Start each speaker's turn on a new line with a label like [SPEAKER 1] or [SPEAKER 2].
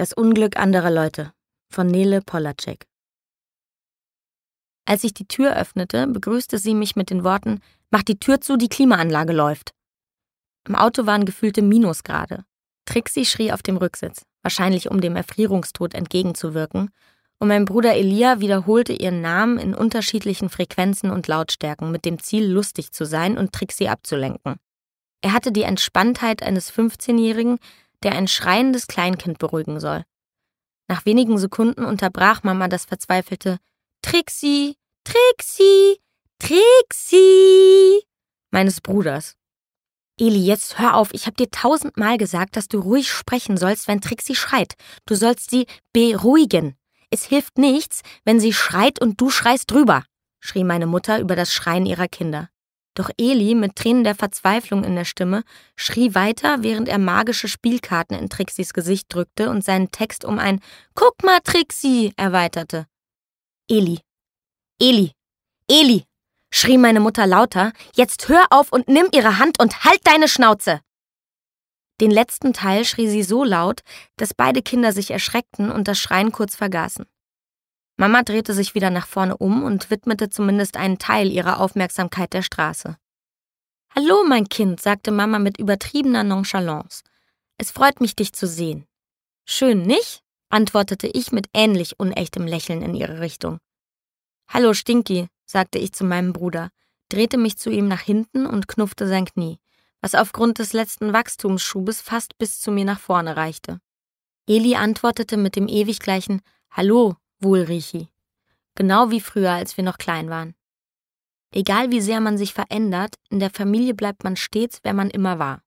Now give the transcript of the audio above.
[SPEAKER 1] Das Unglück anderer Leute von Nele Polacek. Als ich die Tür öffnete, begrüßte sie mich mit den Worten: Mach die Tür zu, die Klimaanlage läuft. Im Auto waren gefühlte Minusgrade. Trixie schrie auf dem Rücksitz, wahrscheinlich um dem Erfrierungstod entgegenzuwirken, und mein Bruder Elia wiederholte ihren Namen in unterschiedlichen Frequenzen und Lautstärken mit dem Ziel, lustig zu sein und Trixie abzulenken. Er hatte die Entspanntheit eines 15-Jährigen, der ein schreiendes Kleinkind beruhigen soll. Nach wenigen Sekunden unterbrach Mama das verzweifelte Trixie, Trixie, Trixie meines Bruders. Eli, jetzt hör auf, ich hab dir tausendmal gesagt, dass du ruhig sprechen sollst, wenn Trixie schreit. Du sollst sie beruhigen. Es hilft nichts, wenn sie schreit und du schreist drüber, schrie meine Mutter über das Schreien ihrer Kinder. Doch Eli, mit Tränen der Verzweiflung in der Stimme, schrie weiter, während er magische Spielkarten in Trixis Gesicht drückte und seinen Text um ein Guck mal, Trixie erweiterte. Eli. Eli. Eli. schrie meine Mutter lauter, jetzt hör auf und nimm ihre Hand und halt deine Schnauze. Den letzten Teil schrie sie so laut, dass beide Kinder sich erschreckten und das Schreien kurz vergaßen. Mama drehte sich wieder nach vorne um und widmete zumindest einen Teil ihrer Aufmerksamkeit der Straße. Hallo, mein Kind, sagte Mama mit übertriebener Nonchalance. Es freut mich, dich zu sehen. Schön, nicht? antwortete ich mit ähnlich unechtem Lächeln in ihre Richtung. Hallo, Stinky, sagte ich zu meinem Bruder, drehte mich zu ihm nach hinten und knuffte sein Knie was aufgrund des letzten Wachstumsschubes fast bis zu mir nach vorne reichte. Eli antwortete mit dem ewig gleichen Hallo, Wohlrichi. Genau wie früher, als wir noch klein waren. Egal wie sehr man sich verändert, in der Familie bleibt man stets, wer man immer war.